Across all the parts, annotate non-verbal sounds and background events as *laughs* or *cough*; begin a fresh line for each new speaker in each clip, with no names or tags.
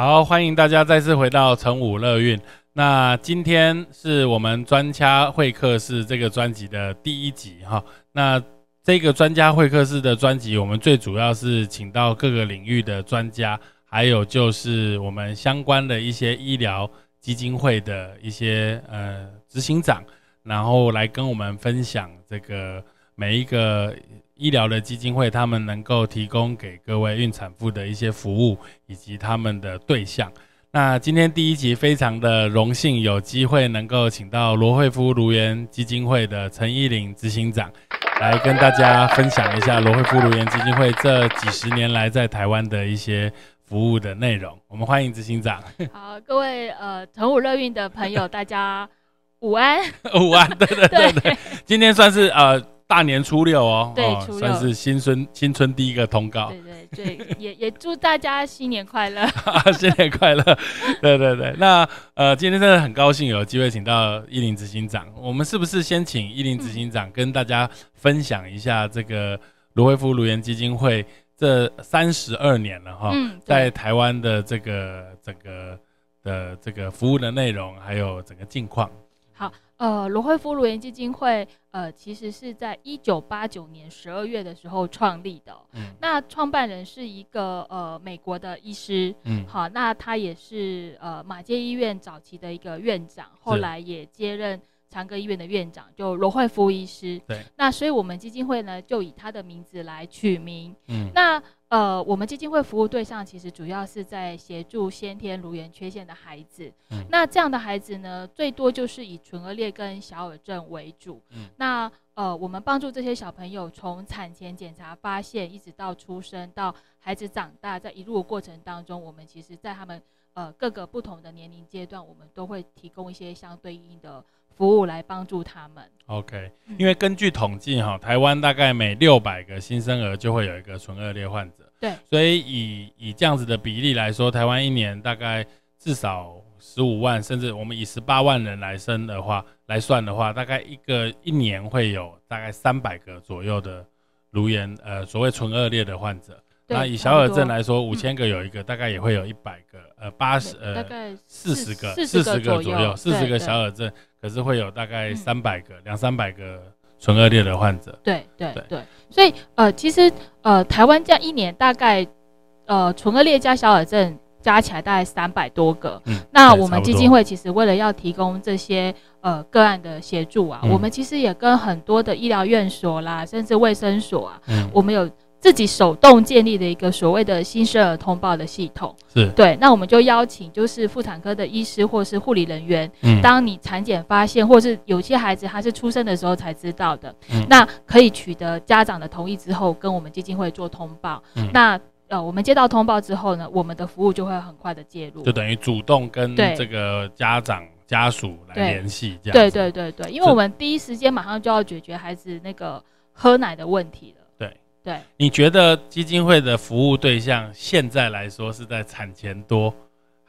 好，欢迎大家再次回到成武乐运。那今天是我们专家会客室这个专辑的第一集哈。那这个专家会客室的专辑，我们最主要是请到各个领域的专家，还有就是我们相关的一些医疗基金会的一些呃执行长，然后来跟我们分享这个每一个。医疗的基金会，他们能够提供给各位孕产妇的一些服务，以及他们的对象。那今天第一集非常的荣幸，有机会能够请到罗惠夫卢园基金会的陈依林执行长，来跟大家分享一下罗惠夫卢园基金会这几十年来在台湾的一些服务的内容。我们欢迎执行长。*laughs*
好，各位呃，成武乐运的朋友，大家午安。*laughs*
午安，*laughs* 对对对对，今天算是呃。大年初六哦，
对，
算是新春新春第一个通告。
对对对，也 *laughs* 也祝大家新年快乐，*laughs*
新年快乐。*laughs* 对对对，那呃，今天真的很高兴有机会请到伊林执行长。我们是不是先请伊林执行长跟大家分享一下这个卢惠夫卢园基金会这三十二年了哈，在台湾的这个整个的这个服务的内容，还有整个近况。
好。呃，罗惠夫卢园基金会，呃，其实是在一九八九年十二月的时候创立的。嗯，那创办人是一个呃美国的医师。嗯，好，那他也是呃马街医院早期的一个院长，后来也接任长庚医院的院长，就罗惠夫医师。
对，
那所以我们基金会呢，就以他的名字来取名。嗯，那。呃，我们基金会服务对象其实主要是在协助先天颅源缺陷的孩子。嗯，那这样的孩子呢，最多就是以唇腭裂跟小耳症为主。嗯，那呃，我们帮助这些小朋友从产前检查发现，一直到出生到孩子长大，在一路过程当中，我们其实在他们呃各个不同的年龄阶段，我们都会提供一些相对应的。服务来帮助他们。
OK，因为根据统计哈，台湾大概每六百个新生儿就会有一个唇腭裂患者。
对，
所以以以这样子的比例来说，台湾一年大概至少十五万，甚至我们以十八万人来生的话来算的话，大概一个一年会有大概三百个左右的颅炎呃所谓唇腭裂的患者。那以小耳症来说，五千个有一个，大概也会有一百个，呃，八十，呃，
大概
四十个，四十个左右，四十个小耳症，可是会有大概三百个，两三百个唇腭裂的患者。
对对对，所以呃，其实呃，台湾这样一年大概呃，唇腭裂加小耳症加起来大概三百多个。嗯，那我们基金会其实为了要提供这些呃个案的协助啊，我们其实也跟很多的医疗院所啦，甚至卫生所啊，嗯，我们有。自己手动建立的一个所谓的新生儿通报的系统，
是。
对。那我们就邀请就是妇产科的医师或是护理人员，嗯，当你产检发现，或是有些孩子他是出生的时候才知道的，嗯，那可以取得家长的同意之后，跟我们基金会做通报。嗯，那呃，我们接到通报之后呢，我们的服务就会很快的介入，
就等于主动跟这个家长家属来联系，这样。
对对对对，因为我们第一时间马上就要解决孩子那个喝奶的问题了。对，
你觉得基金会的服务对象现在来说是在产前多？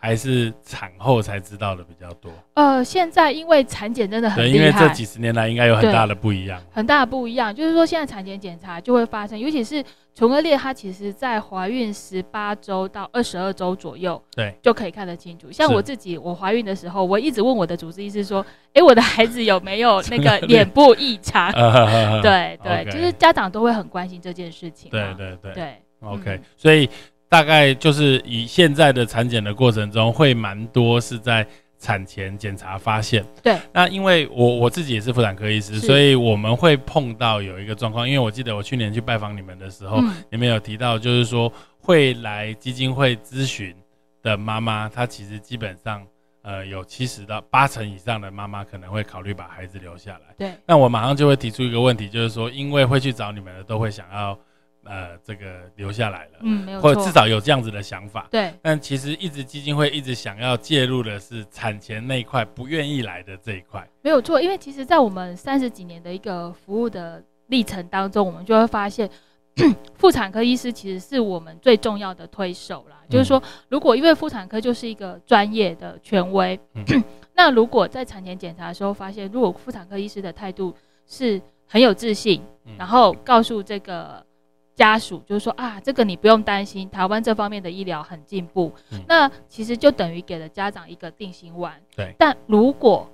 还是产后才知道的比较多。
呃，现在因为产检真的很厉
害，因为这几十年来应该有很大的不一样。
很大的不一样，就是说现在产检检查就会发生，尤其是唇腭裂，它其实在怀孕十八周到二十二周左右，
对，
就可以看得清楚。像我自己，我怀孕的时候，我一直问我的主治医师说：“哎，我的孩子有没有那个 *laughs* 脸部异常？” *laughs* 对 *laughs* 对，就是家长都会很关心这件事情。
对对对
对
，OK，所以。大概就是以现在的产检的过程中，会蛮多是在产前检查发现。
对，
那因为我我自己也是妇产科医师，所以我们会碰到有一个状况。因为我记得我去年去拜访你们的时候，你们有提到，就是说会来基金会咨询的妈妈，她其实基本上呃有七十到八成以上的妈妈可能会考虑把孩子留下来。
对，
那我马上就会提出一个问题，就是说，因为会去找你们的都会想要。呃这个留下来了，
嗯，没有
或者至少有这样子的想法。
对，
但其实一直基金会一直想要介入的是产前那一块，不愿意来的这一块。
没有错，因为其实，在我们三十几年的一个服务的历程当中，我们就会发现。*coughs* 妇产科医师其实是我们最重要的推手啦。就是说，如果因为妇产科就是一个专业的权威，*coughs* 那如果在产前检查的时候发现，如果妇产科医师的态度是很有自信，然后告诉这个家属，就是说啊，这个你不用担心，台湾这方面的医疗很进步，那其实就等于给了家长一个定心丸。
对，
但如果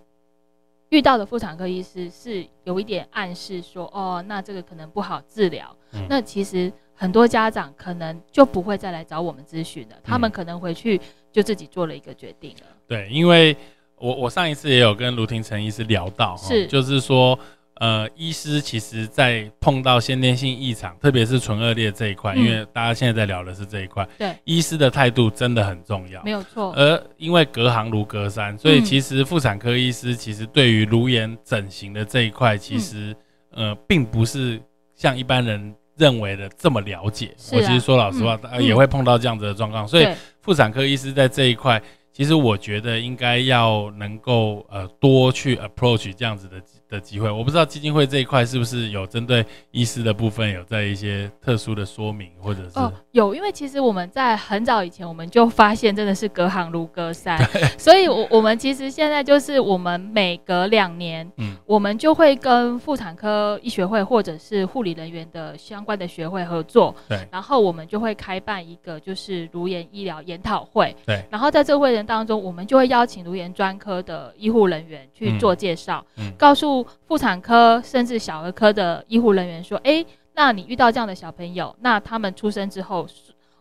遇到的妇产科医师是有一点暗示说，哦，那这个可能不好治疗。那其实很多家长可能就不会再来找我们咨询了，他们可能回去就自己做了一个决定了。
对，因为我我上一次也有跟卢廷成医师聊到，
是
就是说。呃，医师其实，在碰到先天性异常，特别是唇腭裂这一块，因为大家现在在聊的是这一块，
对，
医师的态度真的很重要，
没有错。
而因为隔行如隔山，所以其实妇产科医师其实对于颅炎整形的这一块，其实呃，并不是像一般人认为的这么了解。我其实说老实话，也会碰到这样子的状况，所以妇产科医师在这一块，其实我觉得应该要能够呃多去 approach 这样子的。的机会，我不知道基金会这一块是不是有针对医师的部分有在一些特殊的说明，或者是哦
有，因为其实我们在很早以前我们就发现真的是隔行如隔山，*laughs* 所以我我们其实现在就是我们每隔两年，嗯，我们就会跟妇产科医学会或者是护理人员的相关的学会合作，
对，
然后我们就会开办一个就是颅颜医疗研讨会，
对，
然后在这个会人当中，我们就会邀请颅颜专科的医护人员去做介绍，嗯，告诉。妇产科甚至小儿科的医护人员说：“哎，那你遇到这样的小朋友，那他们出生之后，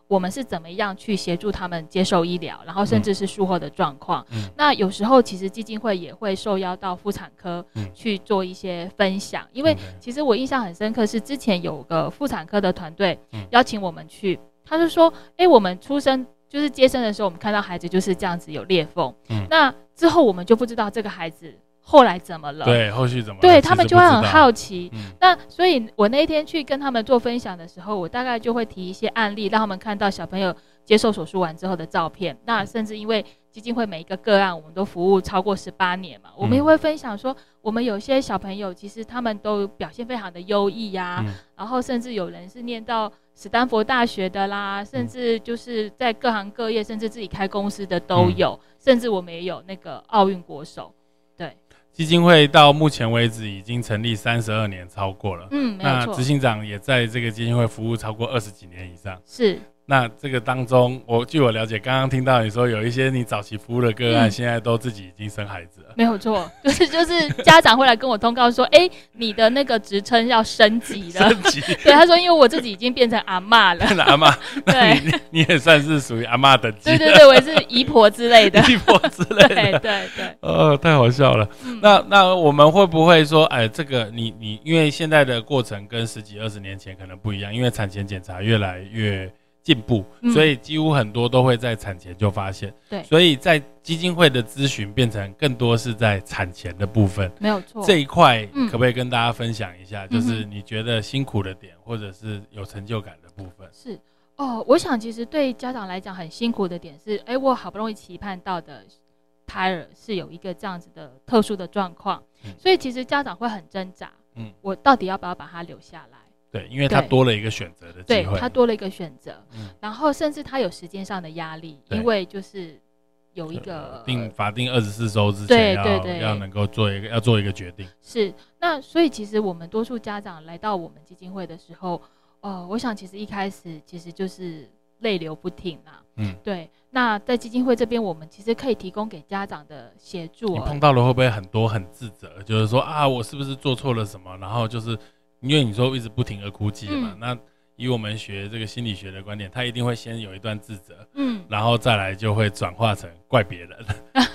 我们是怎么样去协助他们接受医疗，然后甚至是术后的状况？那有时候其实基金会也会受邀到妇产科去做一些分享，因为其实我印象很深刻，是之前有个妇产科的团队邀请我们去，他就说：哎，我们出生就是接生的时候，我们看到孩子就是这样子有裂缝，那之后我们就不知道这个孩子。”后来怎么了？
对，后续怎么？
对他们就会很好奇。那所以，我那一天去跟他们做分享的时候，我大概就会提一些案例，让他们看到小朋友接受手术完之后的照片。那甚至因为基金会每一个个案，我们都服务超过十八年嘛，我们也会分享说，我们有些小朋友其实他们都表现非常的优异呀。然后甚至有人是念到史丹佛大学的啦，甚至就是在各行各业，甚至自己开公司的都有。甚至我们也有那个奥运国手。
对基金会到目前为止已经成立三十二年，超过了。
嗯，
那执行长也在这个基金会服务超过二十几年以上。
是。
那这个当中，我据我了解，刚刚听到你说有一些你早期服务的个案，现在都自己已经生孩子了。
没有错，*laughs* 就是就是家长会来跟我通告说，哎，你的那个职称要升级了。
升级。*laughs*
对，他说，因为我自己已经变成阿妈了。*laughs*
阿妈。对，你也算是属于阿妈等级。
对对对，我也是姨婆之类的。
姨婆之类的。
对对对。
呃，太好笑了。那那我们会不会说，哎，这个你你，因为现在的过程跟十几二十年前可能不一样，因为产前检查越来越。进步，所以几乎很多都会在产前就发现。
对，
所以在基金会的咨询变成更多是在产前的部分。
没有错，
这一块可不可以跟大家分享一下？就是你觉得辛苦的点，或者是有成就感的部分。
是哦，我想其实对家长来讲很辛苦的点是，哎，我好不容易期盼到的胎儿是有一个这样子的特殊的状况，所以其实家长会很挣扎。嗯，我到底要不要把他留下来？
对，因为他多了一个选择的机
会，他多了一个选择，嗯，然后甚至他有时间上的压力，因为就是有一个
定法定二十四周之前要要能够做一个要做一个决定。
是，那所以其实我们多数家长来到我们基金会的时候，呃，我想其实一开始其实就是泪流不停啊，嗯，对。那在基金会这边，我们其实可以提供给家长的协助。
你碰到了会不会很多很自责，就是说啊，我是不是做错了什么？然后就是。因为你说一直不停的哭泣嘛，那以我们学这个心理学的观点，他一定会先有一段自责，嗯，然后再来就会转化成怪别人，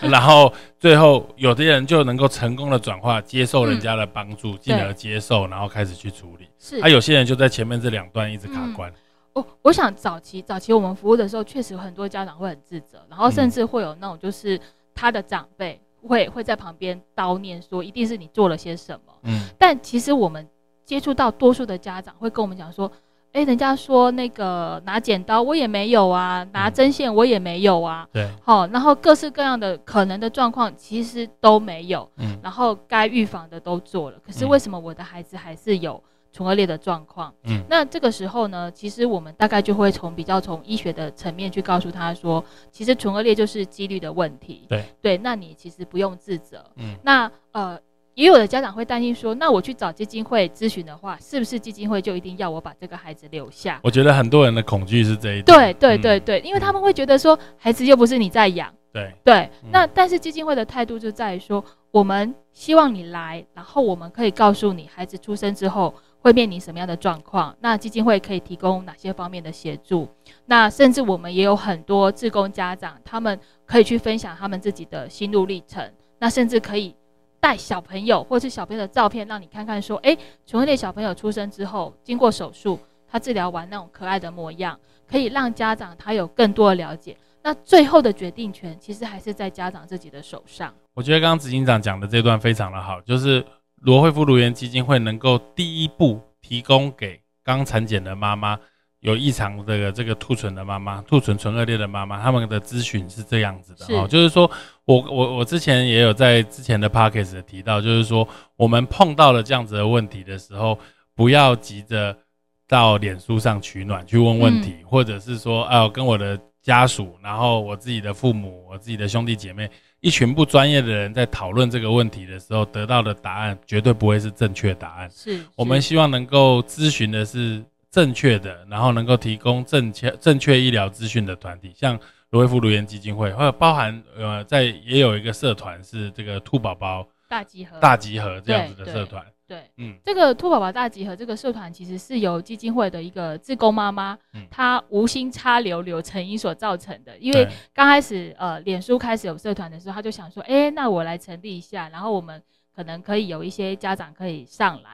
*laughs* 然后最后有的人就能够成功的转化，接受人家的帮助，进而接受，然后开始去处理。
是，
他有些人就在前面这两段一直卡关。
哦，我想早期早期我们服务的时候，确实有很多家长会很自责，然后甚至会有那种就是他的长辈会会在旁边叨念说，一定是你做了些什么。嗯，但其实我们。接触到多数的家长会跟我们讲说，哎，人家说那个拿剪刀我也没有啊，拿针线我也没有啊，
对，
好，然后各式各样的可能的状况其实都没有，嗯，然后该预防的都做了，可是为什么我的孩子还是有唇腭裂的状况？嗯，那这个时候呢，其实我们大概就会从比较从医学的层面去告诉他说，其实唇腭裂就是几率的问题，
对，
对，那你其实不用自责，嗯，那呃。也有的家长会担心说，那我去找基金会咨询的话，是不是基金会就一定要我把这个孩子留下？
我觉得很多人的恐惧是这一点。
对对对对，因为他们会觉得说，孩子又不是你在养。
对
对，那但是基金会的态度就在于说，我们希望你来，然后我们可以告诉你，孩子出生之后会面临什么样的状况，那基金会可以提供哪些方面的协助？那甚至我们也有很多志工家长，他们可以去分享他们自己的心路历程，那甚至可以。带小朋友或是小朋友的照片，让你看看，说，哎，唇腭裂小朋友出生之后，经过手术，他治疗完那种可爱的模样，可以让家长他有更多的了解。那最后的决定权，其实还是在家长自己的手上。
我觉得刚刚执行长讲的这段非常的好，就是罗惠夫卢园基金会能够第一步提供给刚产检的妈妈。有异常的这个兔唇的妈妈，兔唇唇腭裂的妈妈，他们的咨询是这样子的哦，就是说我我我之前也有在之前的 p o c k e t 提到，就是说我们碰到了这样子的问题的时候，不要急着到脸书上取暖去问问题，或者是说啊跟我的家属，然后我自己的父母，我自己的兄弟姐妹，一群不专业的人在讨论这个问题的时候，得到的答案绝对不会是正确答案。
是
我们希望能够咨询的是。正确的，然后能够提供正确正确医疗资讯的团体，像罗威夫卢言基金会，或者包含呃，在也有一个社团是这个兔宝宝
大集合
大集合这样子的社团。
对，嗯，这个兔宝宝大集合这个社团其实是由基金会的一个自工妈妈，她无心插柳柳成荫所造成的。因为刚开始呃，脸书开始有社团的时候，她就想说，哎，那我来成立一下，然后我们可能可以有一些家长可以上来。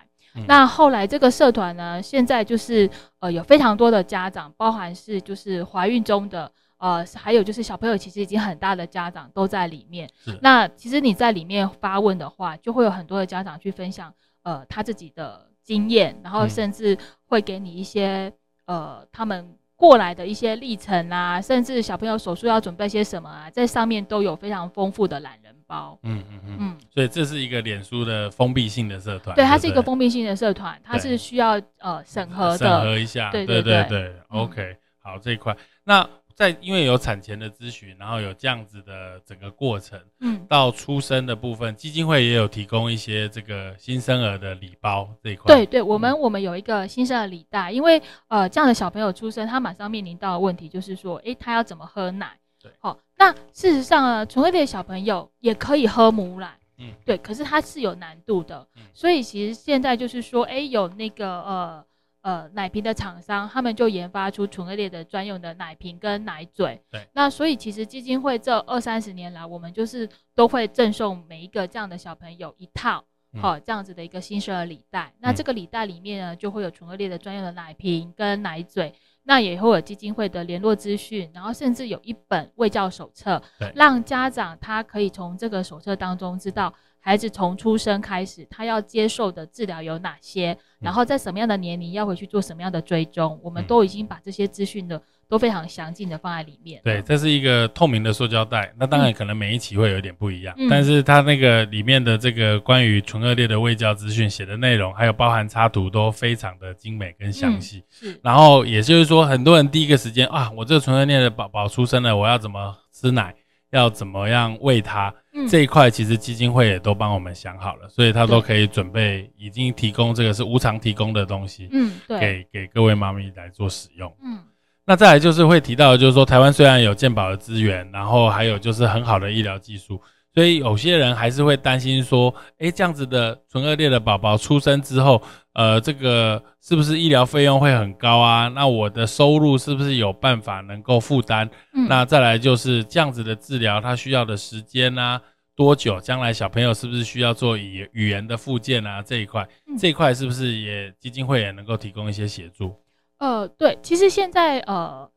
那后来这个社团呢，现在就是呃有非常多的家长，包含是就是怀孕中的，呃还有就是小朋友其实已经很大的家长都在里面。那其实你在里面发问的话，就会有很多的家长去分享呃他自己的经验，然后甚至会给你一些呃他们。过来的一些历程啊，甚至小朋友手术要准备些什么啊，在上面都有非常丰富的懒人包。嗯嗯
嗯。所以这是一个脸书的封闭性的社团。
对，它是一个封闭性的社团，它是需要呃审核的。审
核一下。对对对对。OK，好这一块那。在因为有产前的咨询，然后有这样子的整个过程，嗯，到出生的部分，基金会也有提供一些这个新生儿的礼包这一块。
对对，我们我们有一个新生儿礼袋，因为呃这样的小朋友出生，他马上面临到的问题就是说，哎，他要怎么喝奶？
对，
好，那事实上呢，纯粹的小朋友也可以喝母奶，嗯，对，可是它是有难度的，所以其实现在就是说，哎，有那个呃。呃，奶瓶的厂商，他们就研发出纯腭裂的专用的奶瓶跟奶嘴。
对，
那所以其实基金会这二三十年来，我们就是都会赠送每一个这样的小朋友一套，好这样子的一个新生儿礼袋。那这个礼袋里面呢，就会有纯腭裂的专用的奶瓶跟奶嘴，那也会有基金会的联络资讯，然后甚至有一本卫教手册，让家长他可以从这个手册当中知道。孩子从出生开始，他要接受的治疗有哪些？然后在什么样的年龄要回去做什么样的追踪？我们都已经把这些资讯的都非常详尽的放在里面。
对，这是一个透明的塑胶袋。那当然可能每一期会有点不一样，但是它那个里面的这个关于纯恶劣的卫教资讯写的内容，还有包含插图都非常的精美跟详细。
是。
然后也就是说，很多人第一个时间啊，我这个纯恶劣的宝宝出生了，我要怎么吃奶？要怎么样喂他？这一块其实基金会也都帮我们想好了，所以他都可以准备，已经提供这个是无偿提供的东西，
嗯，对，
给给各位妈咪来做使用。嗯，那再来就是会提到，就是说台湾虽然有健保的资源，然后还有就是很好的医疗技术。所以有些人还是会担心说，哎，这样子的唇腭裂的宝宝出生之后，呃，这个是不是医疗费用会很高啊？那我的收入是不是有办法能够负担？那再来就是这样子的治疗，它需要的时间啊，多久？将来小朋友是不是需要做语语言的复健啊？这一块，这一块是不是也基金会也能够提供一些协助？
呃，对，其实现在呃，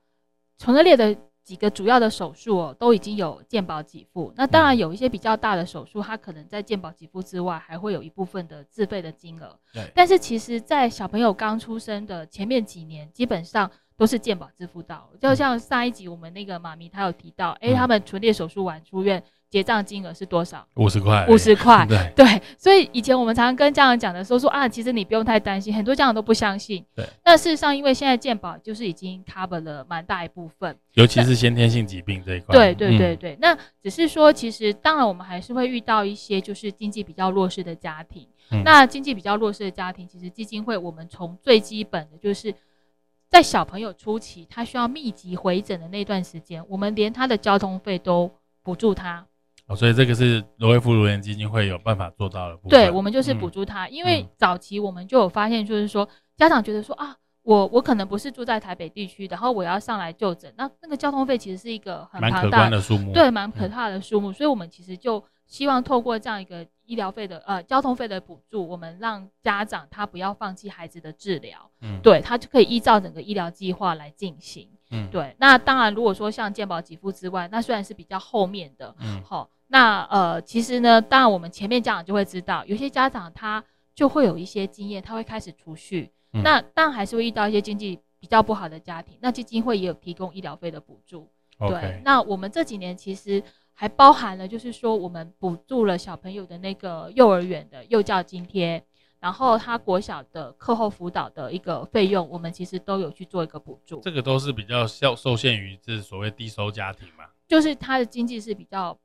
唇腭裂的。几个主要的手术哦，都已经有健保给付。那当然有一些比较大的手术，它可能在健保给付之外，还会有一部分的自费的金额。
对。
但是其实，在小朋友刚出生的前面几年，基本上都是健保支付到。就像上一集我们那个妈咪她有提到，哎，他们唇裂手术完出院。结账金额是多少？
五十块。
五十块。*laughs*
对
对，所以以前我们常常跟家长讲的时候说啊，其实你不用太担心，很多家长都不相信。
对。
那事实上，因为现在健保就是已经 cover 了蛮大一部分，
尤其是先天性疾病这一块。
对对对对。那只是说，其实当然我们还是会遇到一些就是经济比较弱势的家庭。那经济比较弱势的家庭，其实基金会我们从最基本的就是在小朋友初期他需要密集回诊的那段时间，我们连他的交通费都补助他。
哦，所以这个是罗威夫卢联基金会有办法做到的。
对，我们就是补助他，因为早期我们就有发现，就是说家长觉得说啊，我我可能不是住在台北地区，然后我要上来就诊，那那个交通费其实是一个很
庞大的数目，
对，蛮可怕的数目。所以我们其实就希望透过这样一个医疗费的呃交通费的补助，我们让家长他不要放弃孩子的治疗，嗯，对他就可以依照整个医疗计划来进行，嗯，对。那当然，如果说像健保给付之外，那虽然是比较后面的，嗯，好。那呃，其实呢，当然我们前面家长就会知道，有些家长他就会有一些经验，他会开始储蓄。那当然还是会遇到一些经济比较不好的家庭，那基金会也有提供医疗费的补助。
对，
那我们这几年其实还包含了，就是说我们补助了小朋友的那个幼儿园的幼教津贴，然后他国小的课后辅导的一个费用，我们其实都有去做一个补助。
这个都是比较受受限于这所谓低收家庭嘛，
就是他的经济是比较。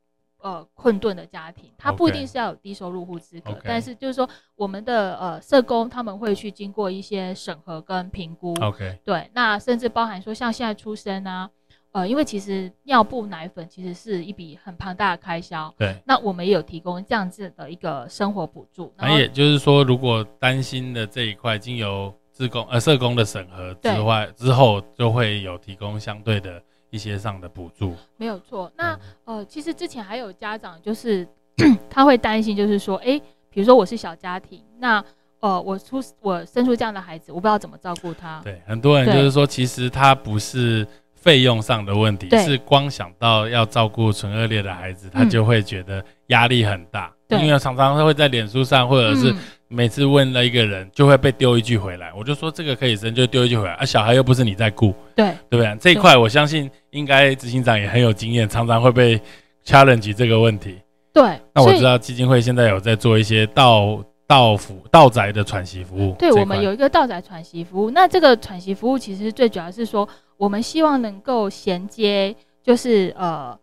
呃，困顿的家庭，他不一定是要有低收入户资格，但是就是说，我们的呃社工他们会去经过一些审核跟评估。
OK，
对，那甚至包含说像现在出生啊，呃，因为其实尿布、奶粉其实是一笔很庞大的开销。
对，
那我们也有提供这样子的一个生活补助。
那也就是说，如果担心的这一块经由自工呃社工的审核之外之后，就会有提供相对的。一些上的补助
没有错。那呃，其实之前还有家长就是 *clears throat* 他会担心，就是说，哎，比如说我是小家庭，那呃，我出我生出这样的孩子，我不知道怎么照顾他。
对，很多人就是说，其实他不是费用上的问题，是光想到要照顾纯恶劣的孩子，他就会觉得压力很大。因为常常他会在脸书上，或者是。每次问了一个人，就会被丢一句回来。我就说这个可以生，就丢一句回来。啊，小孩又不是你在顾，
对
对不对？这一块我相信应该执行长也很有经验，常常会被 challenge 这个问题。
对，
那我知道基金会现在有在做一些到道府道宅的喘息服务。
对，我们有一个道宅喘息服务。那这个喘息服务其实最主要是说，我们希望能够衔接，就是呃，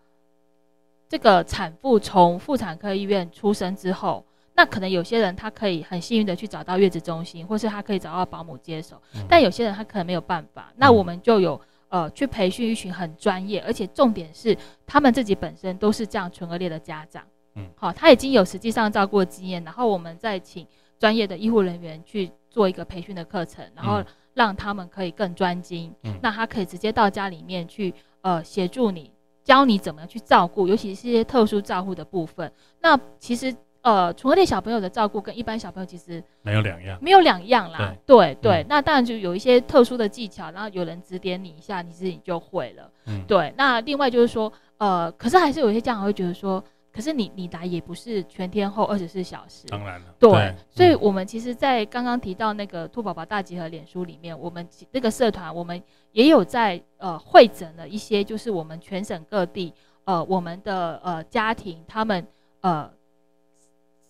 这个产妇从妇产科医院出生之后。那可能有些人他可以很幸运的去找到月子中心，或是他可以找到保姆接手，但有些人他可能没有办法。那我们就有呃去培训一群很专业，而且重点是他们自己本身都是这样纯恶劣的家长，嗯，好，他已经有实际上照顾经验，然后我们再请专业的医护人员去做一个培训的课程，然后让他们可以更专精。嗯，那他可以直接到家里面去呃协助你，教你怎么样去照顾，尤其是一些特殊照顾的部分。那其实。呃，宠物类小朋友的照顾跟一般小朋友其实
没有两样，
没有两样啦。对对，那当然就有一些特殊的技巧，然后有人指点你一下，你自己就会了。嗯，对。那另外就是说，呃，可是还是有一些家长会觉得说，可是你你来也不是全天候二十四小时。
当然了。
对，所以我们其实，在刚刚提到那个兔宝宝大集合脸书里面，我们那个社团，我们也有在呃会诊了一些，就是我们全省各地呃我们的呃家庭他们呃。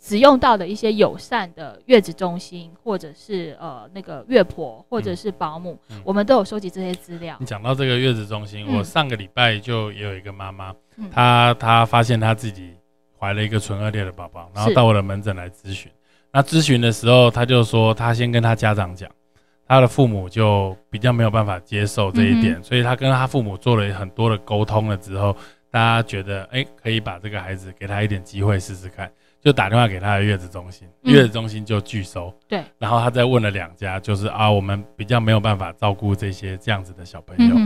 使用到的一些友善的月子中心，或者是呃那个月婆，或者是保姆，我们都有收集这些资料。
你讲到这个月子中心，我上个礼拜就也有一个妈妈，她她发现他自己怀了一个纯恶劣的宝宝，然后到我的门诊来咨询。那咨询的时候，他就说他先跟他家长讲，他的父母就比较没有办法接受这一点，所以他跟他父母做了很多的沟通了之后，大家觉得哎可以把这个孩子给他一点机会试试看。就打电话给他的月子中心，月子中心就拒收。
对，
然后他再问了两家，就是啊，我们比较没有办法照顾这些这样子的小朋友。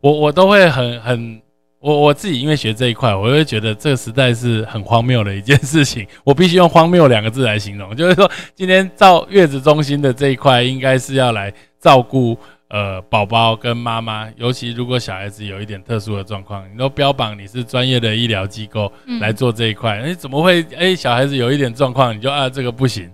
我我都会很很，我我自己因为学这一块，我会觉得这个实在是很荒谬的一件事情。我必须用荒谬两个字来形容，就是说今天照月子中心的这一块，应该是要来照顾呃宝宝跟妈妈，尤其如果小孩子有一点特殊的状况，你都标榜你是专业的医疗机构来做这一块，哎，怎么会哎小孩子有一点状况你就啊这个不行？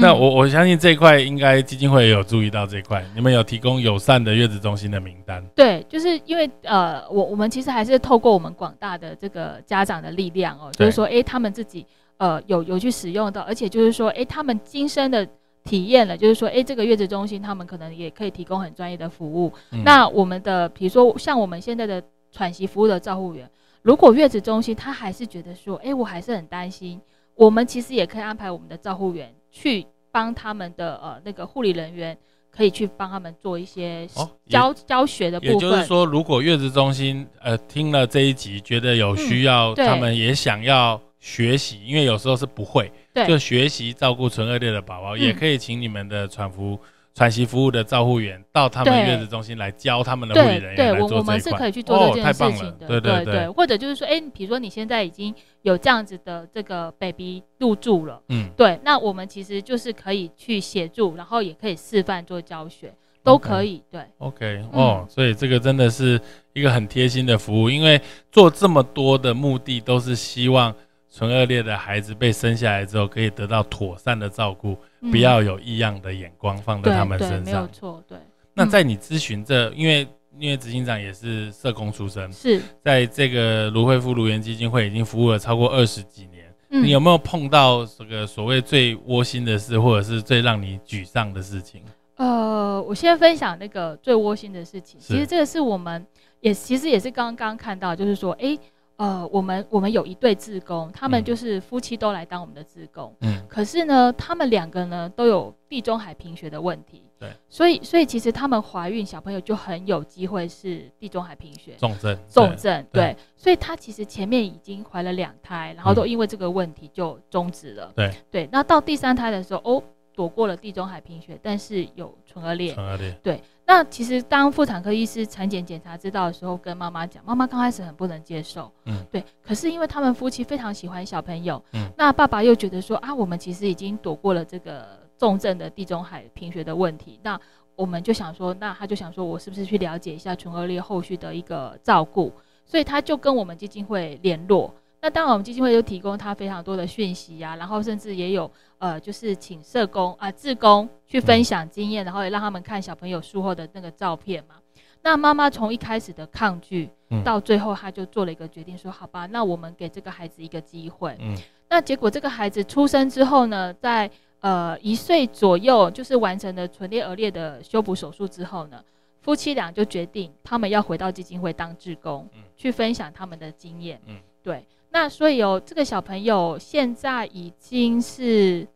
那我我相信这一块应该基金会也有注意到这一块，你们有提供友善的月子中心的名单？
对，就是因为呃，我我们其实还是透过我们广大的这个家长的力量哦，就是说，哎，他们自己呃有有去使用到，而且就是说，哎，他们亲身的体验了，就是说，哎，这个月子中心他们可能也可以提供很专业的服务。那我们的比如说像我们现在的喘息服务的照护员，如果月子中心他还是觉得说，哎，我还是很担心，我们其实也可以安排我们的照护员。去帮他们的呃那个护理人员，可以去帮他们做一些教教学的部分。
也就是说，如果月子中心呃听了这一集，觉得有需要，他们也想要学习，因为有时候是不会，就学习照顾纯恶劣的宝宝，也可以请你们的产服。喘息服务的照护员到他们月子中心来教他们的护理人员
对，我我们是可以去做这件事情的。
对对对，
或者就是说，哎，比如说你现在已经有这样子的这个 baby 入住了，嗯，对，那我们其实就是可以去协助，然后也可以示范做教学，都可以。对
，OK，哦，所以这个真的是一个很贴心的服务，因为做这么多的目的都是希望。纯恶劣的孩子被生下来之后，可以得到妥善的照顾，不要有异样的眼光放在他们身上。没
有错，对。
那在你咨询这，因为因为执行长也是社工出身，
是
在这个卢惠夫卢园基金会已经服务了超过二十几年。你有没有碰到这个所谓最窝心的事，或者是最让你沮丧的事情？
呃，我先分享那个最窝心的事情。其实这个是我们也其实也是刚刚看到，就是说，哎。呃，我们我们有一对志工，他们就是夫妻都来当我们的志工。嗯，可是呢，他们两个呢都有地中海贫血的问题。
对，
所以所以其实他们怀孕小朋友就很有机会是地中海贫血
重症。
重症，对。所以他其实前面已经怀了两胎，然后都因为这个问题就终止了。
对
对，那到第三胎的时候，哦。躲过了地中海贫血，但是有唇腭裂。
唇腭裂。
对，那其实当妇产科医师产检检查知道的时候，跟妈妈讲，妈妈刚开始很不能接受。嗯，对。可是因为他们夫妻非常喜欢小朋友，嗯，那爸爸又觉得说啊，我们其实已经躲过了这个重症的地中海贫血的问题，那我们就想说，那他就想说我是不是去了解一下唇腭裂后续的一个照顾，所以他就跟我们基金会联络。那当然，我们基金会就提供他非常多的讯息啊，然后甚至也有呃，就是请社工啊、志工去分享经验，然后也让他们看小朋友术后的那个照片嘛。那妈妈从一开始的抗拒，到最后她就做了一个决定，说好吧，那我们给这个孩子一个机会。嗯。那结果这个孩子出生之后呢，在呃一岁左右，就是完成了唇裂腭裂的修补手术之后呢，夫妻俩就决定他们要回到基金会当志工，去分享他们的经验。嗯，对。那所以哦，这个小朋友现在已经是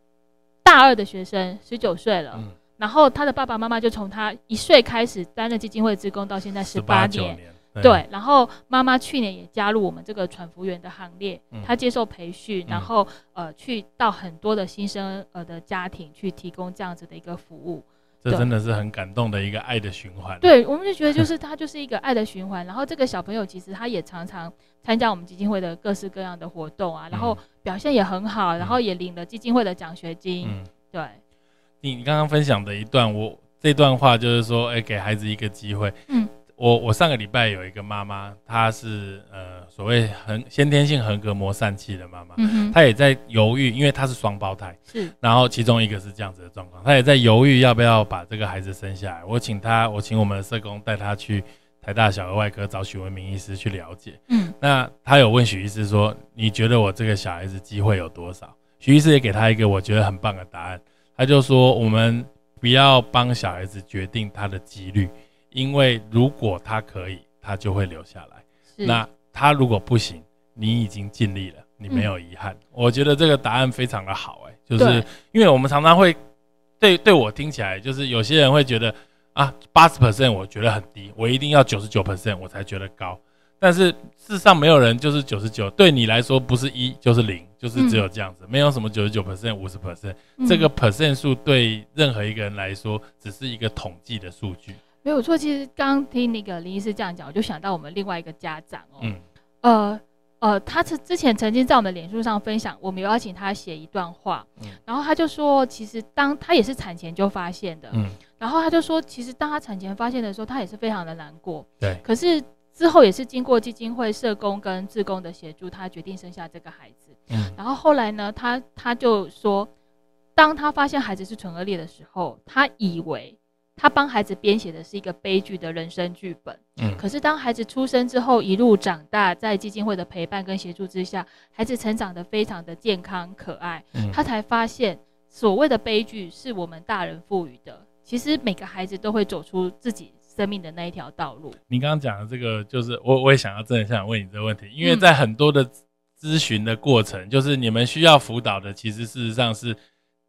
大二的学生，十九岁了。嗯。然后他的爸爸妈妈就从他一岁开始担任基金会职工，到现在十八年。对。然后妈妈去年也加入我们这个传福员的行列，她接受培训，然后呃去到很多的新生儿的家庭去提供这样子的一个服务。
这真的是很感动的一个爱的循环。
对，我们就觉得就是他就是一个爱的循环。然后这个小朋友其实他也常常参加我们基金会的各式各样的活动啊，然后表现也很好，然后也领了基金会的奖学金。嗯，对。
你你刚刚分享的一段，我这段话就是说，哎，给孩子一个机会。嗯。我我上个礼拜有一个妈妈，她是呃所谓横先天性横膈膜疝气的妈妈，她也在犹豫，因为她是双胞胎，
是，
然后其中一个是这样子的状况，她也在犹豫要不要把这个孩子生下来。我请她，我请我们的社工带她去台大小儿外科找许文明医师去了解。嗯，那她有问许医师说，你觉得我这个小孩子机会有多少？许医师也给她一个我觉得很棒的答案，他就说我们不要帮小孩子决定他的几率。因为如果他可以，他就会留下来。那他如果不行，你已经尽力了，你没有遗憾。我觉得这个答案非常的好，哎，就是因为我们常常会对对我听起来，就是有些人会觉得啊，八十 percent 我觉得很低，我一定要九十九 percent 我才觉得高。但是事实上没有人就是九十九，对你来说不是一就是零，就是只有这样子，没有什么九十九 percent、五十 percent，这个 percent 数对任何一个人来说只是一个统计的数据。
没有错，其实刚听那个林医师这样讲，我就想到我们另外一个家长哦，呃呃，他是之前曾经在我们脸书上分享，我们有邀请他写一段话，然后他就说，其实当他也是产前就发现的，嗯，然后他就说，其实当他产前发现的时候，他也是非常的难过，
对，
可是之后也是经过基金会社工跟志工的协助，他决定生下这个孩子，嗯，然后后来呢，他他就说，当他发现孩子是纯恶劣的时候，他以为。他帮孩子编写的是一个悲剧的人生剧本，嗯，可是当孩子出生之后，一路长大，在基金会的陪伴跟协助之下，孩子成长得非常的健康可爱，嗯，他才发现所谓的悲剧是我们大人赋予的。其实每个孩子都会走出自己生命的那一条道路。
你刚刚讲的这个，就是我我也想要真的想问你这个问题，因为在很多的咨询的过程，就是你们需要辅导的，其实事实上是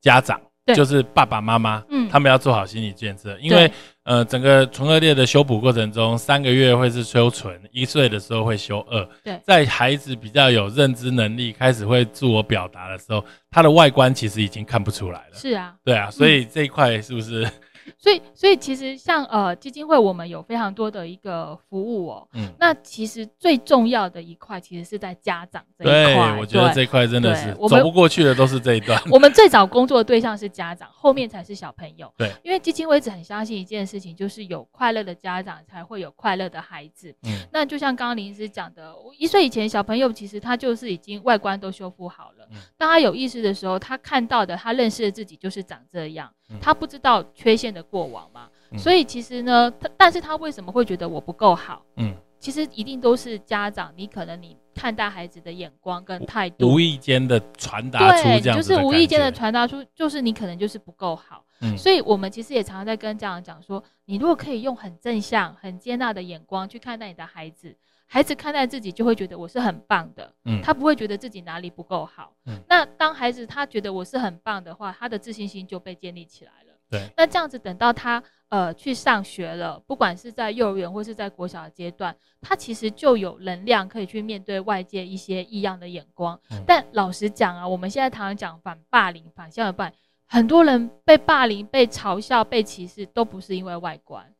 家长。就是爸爸妈妈，嗯，他们要做好心理建设，因为呃，整个唇腭裂的修补过程中，三个月会是修唇，一岁的时候会修颚。
对，
在孩子比较有认知能力，开始会自我表达的时候，他的外观其实已经看不出来了。
是啊，
对啊，所以这一块是不是？
所以，所以其实像呃基金会，我们有非常多的一个服务哦。嗯。那其实最重要的一块，其实是在家长这一块。
对，我觉得这块真的是走不过去的都是这一段。
我们最早工作的对象是家长，后面才是小朋友。
对。
因为基金会一直很相信一件事情，就是有快乐的家长才会有快乐的孩子。嗯。那就像刚刚林医师讲的，一岁以前小朋友其实他就是已经外观都修复好了。嗯。当他有意识的时候，他看到的，他认识的自己就是长这样。他不知道缺陷的过往嘛，所以其实呢，他但是他为什么会觉得我不够好？嗯，其实一定都是家长，你可能你看待孩子的眼光跟态度，
无意间的传达出这样
就是无意间的传达出，就是你可能就是不够好。嗯，所以我们其实也常常在跟家长讲说，你如果可以用很正向、很接纳的眼光去看待你的孩子。孩子看待自己就会觉得我是很棒的，嗯，他不会觉得自己哪里不够好，嗯，那当孩子他觉得我是很棒的话，他的自信心就被建立起来了，
对，
那这样子等到他呃去上学了，不管是在幼儿园或是在国小的阶段，他其实就有能量可以去面对外界一些异样的眼光。但老实讲啊，我们现在常常讲反霸凌、反校园霸凌，很多人被霸凌、被嘲笑、被歧视，都不是因为外观。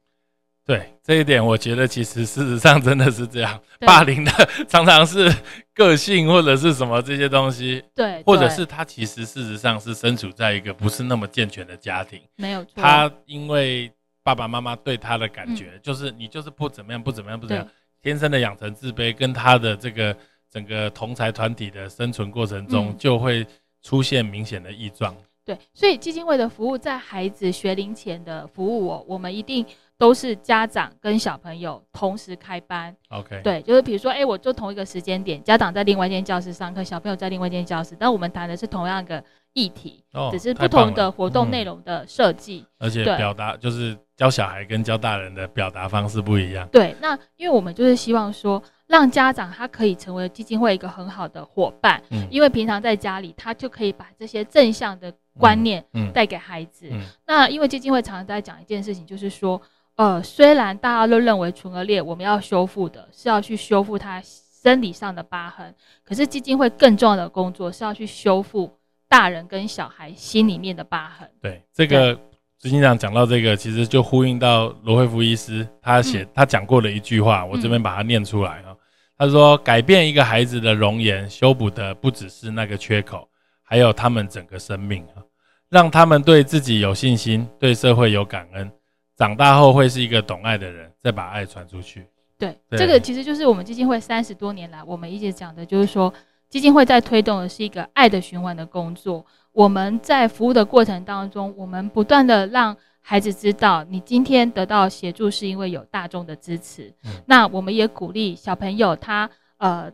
对这一点，我觉得其实事实上真的是这样，霸凌的常常是个性或者是什么这些东西，
对，
或者是他其实事实上是身处在一个不是那么健全的家庭，
没有错。
他因为爸爸妈妈对他的感觉就是你就是不怎么样，不怎么样，不怎么样，天生的养成自卑，跟他的这个整个同才团体的生存过程中就会出现明显的异状。
对，所以基金会的服务在孩子学龄前的服务哦，我们一定。都是家长跟小朋友同时开班
，OK，
对，就是比如说，哎，我就同一个时间点，家长在另外一间教室上课，小朋友在另外一间教室，但我们谈的是同样一个议题，只是不同的活动内容的设计，
而且表达就是教小孩跟教大人的表达方式不一样。
对，那因为我们就是希望说，让家长他可以成为基金会一个很好的伙伴，嗯，因为平常在家里他就可以把这些正向的观念带给孩子。嗯那因为基金会常常在讲一件事情，就是说。呃，虽然大家都认为唇腭裂我们要修复的是要去修复他生理上的疤痕，可是基金会更重要的工作是要去修复大人跟小孩心里面的疤痕。
对，这个执行长讲到这个，其实就呼应到罗惠福医师他写他讲过的一句话，我这边把它念出来啊。他说，改变一个孩子的容颜，修补的不只是那个缺口，还有他们整个生命啊，让他们对自己有信心，对社会有感恩。长大后会是一个懂爱的人，再把爱传出去。
对，这个其实就是我们基金会三十多年来，我们一直讲的，就是说基金会在推动的是一个爱的循环的工作。我们在服务的过程当中，我们不断的让孩子知道，你今天得到协助是因为有大众的支持。那我们也鼓励小朋友，他呃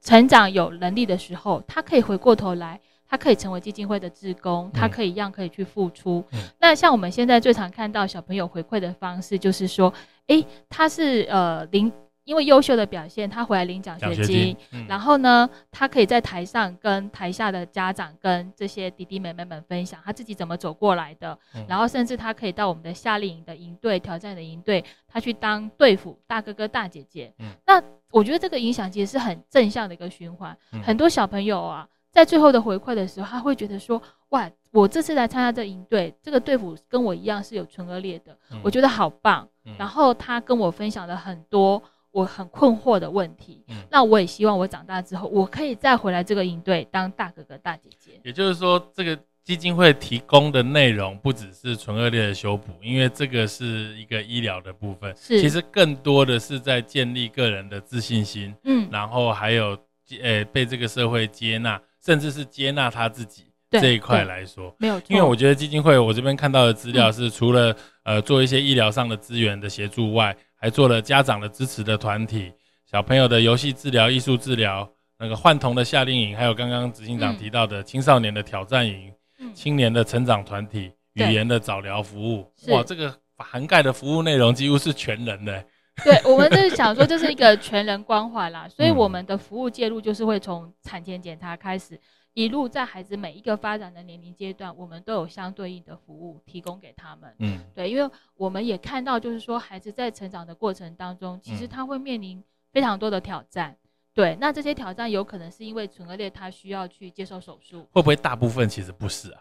成长有能力的时候，他可以回过头来。他可以成为基金会的志工，他可以一样可以去付出。那像我们现在最常看到小朋友回馈的方式，就是说，哎，他是呃领，因为优秀的表现，他回来领奖学金。然后呢，他可以在台上跟台下的家长跟这些弟弟妹妹们分享他自己怎么走过来的。然后甚至他可以到我们的夏令营的营队、挑战的营队，他去当队辅大哥哥、大姐姐。那我觉得这个影响其实是很正向的一个循环。很多小朋友啊。在最后的回馈的时候，他会觉得说：“哇，我这次来参加这营队，这个队伍跟我一样是有纯恶劣的，我觉得好棒。”然后他跟我分享了很多我很困惑的问题。嗯，那我也希望我长大之后，我可以再回来这个营队当大哥哥大姐姐。
也就是说，这个基金会提供的内容不只是纯恶劣的修补，因为这个是一个医疗的部分，
是
其实更多的是在建立个人的自信心。嗯，然后还有呃被这个社会接纳，甚至是接纳他自己这一块来说，
没有。
因为我觉得基金会我这边看到的资料是，除了呃做一些医疗上的资源的协助外，还做了家长的支持的团体，小朋友的游戏治疗、艺术治疗，那个幻童的夏令营，还有刚刚执行长提到的青少年的挑战营，青年的成长团体，语言的早疗服务，哇，这个涵盖的服务内容几乎是全人的。
对，我们就是想说这是一个全人关怀啦，所以我们的服务介入就是会从产前检查开始。一路在孩子每一个发展的年龄阶段，我们都有相对应的服务提供给他们。嗯，对，因为我们也看到，就是说孩子在成长的过程当中，其实他会面临非常多的挑战。对，那这些挑战有可能是因为唇腭裂他需要去接受手术，
会不会大部分其实不是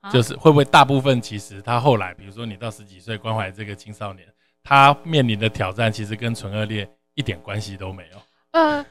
啊？就是会不会大部分其实他后来，比如说你到十几岁关怀这个青少年，他面临的挑战其实跟唇腭裂一点关系都没有。呃，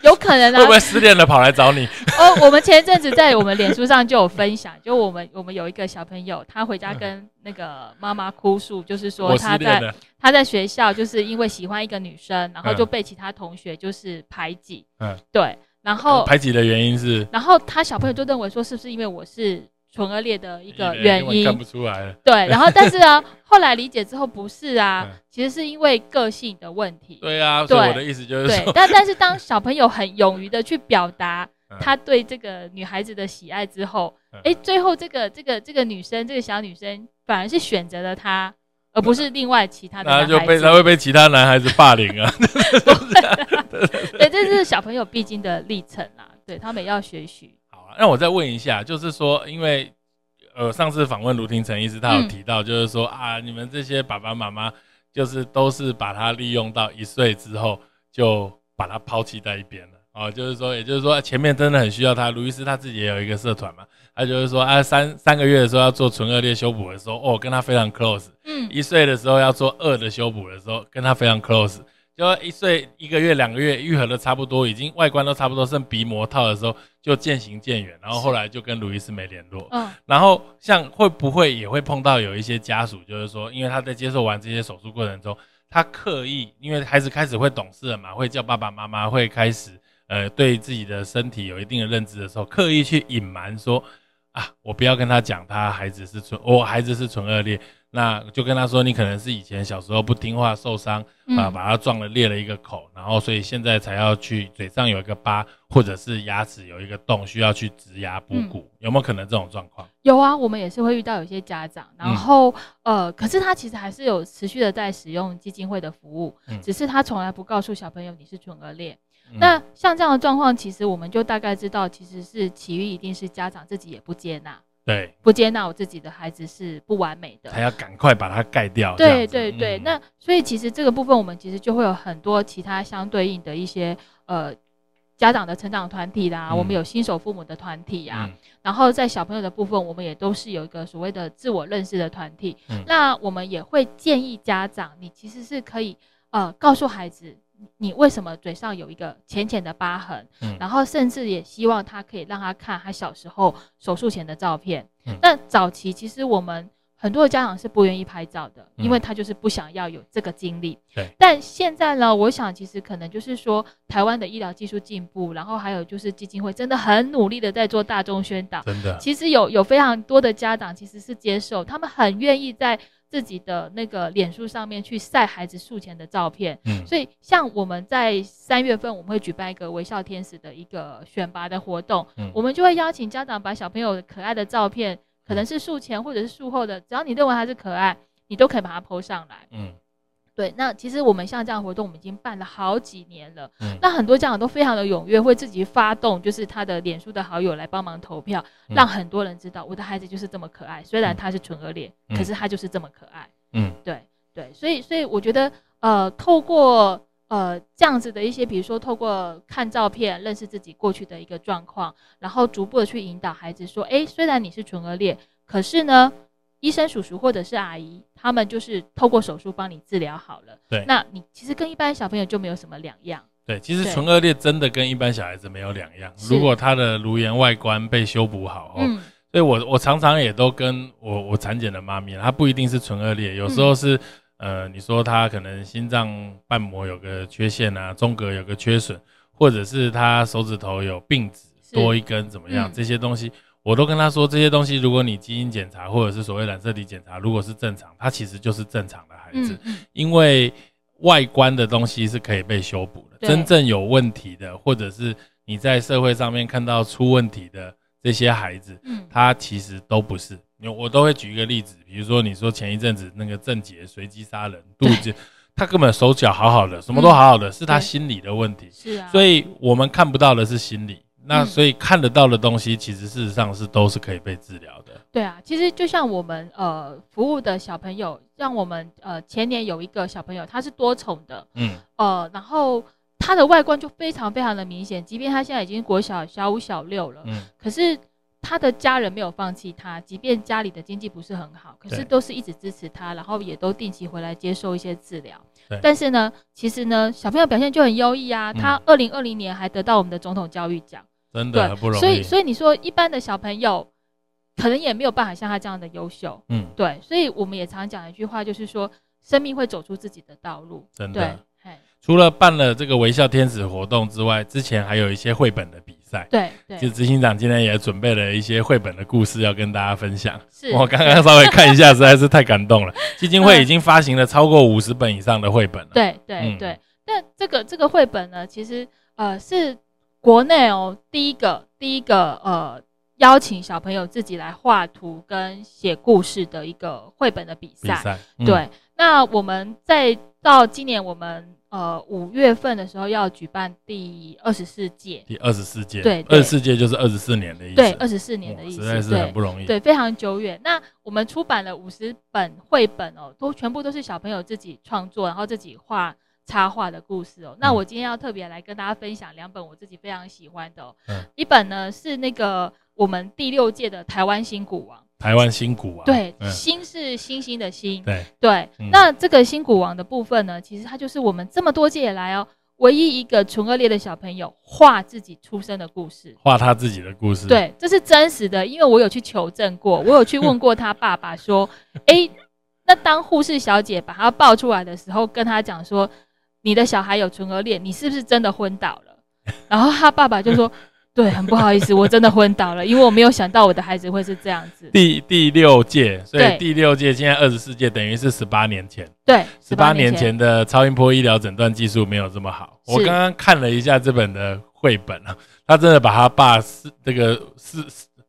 有可能啊，
会不会失恋了跑来找你？
哦，我们前一阵子在我们脸书上就有分享，就我们我们有一个小朋友，他回家跟那个妈妈哭诉，就是说他在他在学校就是因为喜欢一个女生，然后就被其他同学就是排挤。嗯，对，然后
排挤的原因是，
然后他小朋友就认为说，是不是因为我是。唇腭裂的一个原因
看不出来。
对，然后但是呢，*laughs* 后来理解之后不是啊，其实是因为个性的问题。
对啊，对我的意思就是说，
但但是当小朋友很勇于的去表达他对这个女孩子的喜爱之后，哎，最后这个这个这个女生这个小女生反而是选择了他，而不是另外其他的。
那就被他会被其他男孩子霸凌啊。*laughs* *laughs*
对，这是小朋友必经的历程啊，对他们也要学习。
那我再问一下，就是说，因为呃，上次访问卢廷成医师，他有提到，就是说啊，你们这些爸爸妈妈，就是都是把他利用到一岁之后，就把他抛弃在一边了哦。就是说，也就是说，前面真的很需要他。卢医师他自己也有一个社团嘛，他就是说啊，三三个月的时候要做唇腭裂修补的时候，哦，跟他非常 close。嗯，一岁的时候要做二的修补的时候，跟他非常 close。就一岁一个月两个月愈合的差不多，已经外观都差不多，剩鼻膜套的时候就渐行渐远，然后后来就跟卢医师没联络。嗯，然后像会不会也会碰到有一些家属，就是说，因为他在接受完这些手术过程中，他刻意，因为孩子开始会懂事了嘛，会叫爸爸妈妈，会开始呃对自己的身体有一定的认知的时候，刻意去隐瞒说啊，我不要跟他讲他孩子是纯，我孩子是纯恶劣。那就跟他说，你可能是以前小时候不听话受伤啊，把他撞了裂了一个口，然后所以现在才要去嘴上有一个疤，或者是牙齿有一个洞，需要去植牙补骨，有没有可能这种状况？
有啊，我们也是会遇到有些家长，然后呃，可是他其实还是有持续的在使用基金会的服务，只是他从来不告诉小朋友你是唇腭裂。那像这样的状况，其实我们就大概知道，其实是起于一定是家长自己也不接纳。
对，
不接纳我自己的孩子是不完美的，
还要赶快把它盖掉。
对对对，那所以其实这个部分，我们其实就会有很多其他相对应的一些呃家长的成长团体啦，我们有新手父母的团体呀，然后在小朋友的部分，我们也都是有一个所谓的自我认识的团体。那我们也会建议家长，你其实是可以呃告诉孩子。你为什么嘴上有一个浅浅的疤痕？嗯，然后甚至也希望他可以让他看他小时候手术前的照片。嗯，那早期其实我们很多的家长是不愿意拍照的，因为他就是不想要有这个经历。
对。
但现在呢，我想其实可能就是说，台湾的医疗技术进步，然后还有就是基金会真的很努力的在做大众宣导。
真的。
其实有有非常多的家长其实是接受，他们很愿意在。自己的那个脸书上面去晒孩子术前的照片，嗯，所以像我们在三月份我们会举办一个微笑天使的一个选拔的活动，嗯，我们就会邀请家长把小朋友可爱的照片，可能是术前或者是术后的，只要你认为他是可爱，你都可以把它 PO 上来，嗯。对，那其实我们像这样活动，我们已经办了好几年了。嗯，那很多家长都非常的踊跃，会自己发动，就是他的脸书的好友来帮忙投票，让很多人知道我的孩子就是这么可爱。虽然他是纯恶劣，可是他就是这么可爱。嗯，对对，所以所以我觉得，呃，透过呃这样子的一些，比如说透过看照片认识自己过去的一个状况，然后逐步的去引导孩子说，哎，虽然你是纯恶劣，可是呢。医生叔叔或者是阿姨，他们就是透过手术帮你治疗好了。
对，
那你其实跟一般小朋友就没有什么两样。
对，其实唇腭裂真的跟一般小孩子没有两样。如果他的颅颜外观被修补好，嗯，所以我我常常也都跟我我产检的妈咪，她不一定是唇腭裂，有时候是呃，你说她可能心脏瓣膜有个缺陷啊，中隔有个缺损，或者是她手指头有病指多一根怎么样，这些东西我都跟他说，这些东西如果你基因检查或者是所谓染色体检查，如果是正常，他其实就是正常的孩子，因为。外观的东西是可以被修补的，真正有问题的，或者是你在社会上面看到出问题的这些孩子，嗯，他其实都不是。我都会举一个例子，比如说你说前一阵子那个郑杰随机杀人，肚子，他根本手脚好好的，什么都好好的，是他心理的问题。
是啊，
所以我们看不到的是心理。那所以看得到的东西，其实事实上是都是可以被治疗的。
对啊，其实就像我们呃服务的小朋友，像我们呃前年有一个小朋友，他是多重的，嗯，呃，然后他的外观就非常非常的明显，即便他现在已经国小小五小六了，嗯，可是他的家人没有放弃他，即便家里的经济不是很好，可是都是一直支持他，然后也都定期回来接受一些治疗。但是呢，其实呢，小朋友表现就很优异啊，他二零二零年还得到我们的总统教育奖。
真的不容易，
所以所以你说一般的小朋友可能也没有办法像他这样的优秀，嗯，对，所以我们也常讲一句话，就是说生命会走出自己的道路。
真的，除了办了这个微笑天使活动之外，之前还有一些绘本的比赛，
对，
就执行长今天也准备了一些绘本的故事要跟大家分享。是我刚刚稍微看一下，实在是太感动了。基金会已经发行了超过五十本以上的绘本了。
对对对，那这个这个绘本呢，其实呃是。国内哦，第一个第一个呃，邀请小朋友自己来画图跟写故事的一个绘本的比赛。对，那我们在到今年我们呃五月份的时候要举办第二十四届。
第二十四届，
对，
二十四届就是二十四年的意思。
对，二十四年的意思，
实在是很不容易。
对，非常久远。那我们出版了五十本绘本哦，都全部都是小朋友自己创作，然后自己画。插画的故事哦，那我今天要特别来跟大家分享两本我自己非常喜欢的哦。一本呢是那个我们第六届的台湾新古王，
台湾新古王，
对，新是星星的星，
对。
对。那这个新古王的部分呢，其实它就是我们这么多届以来哦，唯一一个纯恶劣的小朋友画自己出生的故事，
画他自己的故事，
对，这是真实的，因为我有去求证过，我有去问过他爸爸说，*laughs* 哎，那当护士小姐把他抱出来的时候，跟他讲说。你的小孩有唇腭裂，你是不是真的昏倒了？*laughs* 然后他爸爸就说：“ *laughs* 对，很不好意思，我真的昏倒了，因为我没有想到我的孩子会是这样子。”
第第六届，所以第六届现在二十四届，等于是十八年前。
对，
十八年前的超音波医疗诊断技术没有这么好。我刚刚看了一下这本的绘本啊，他真的把他爸是这个是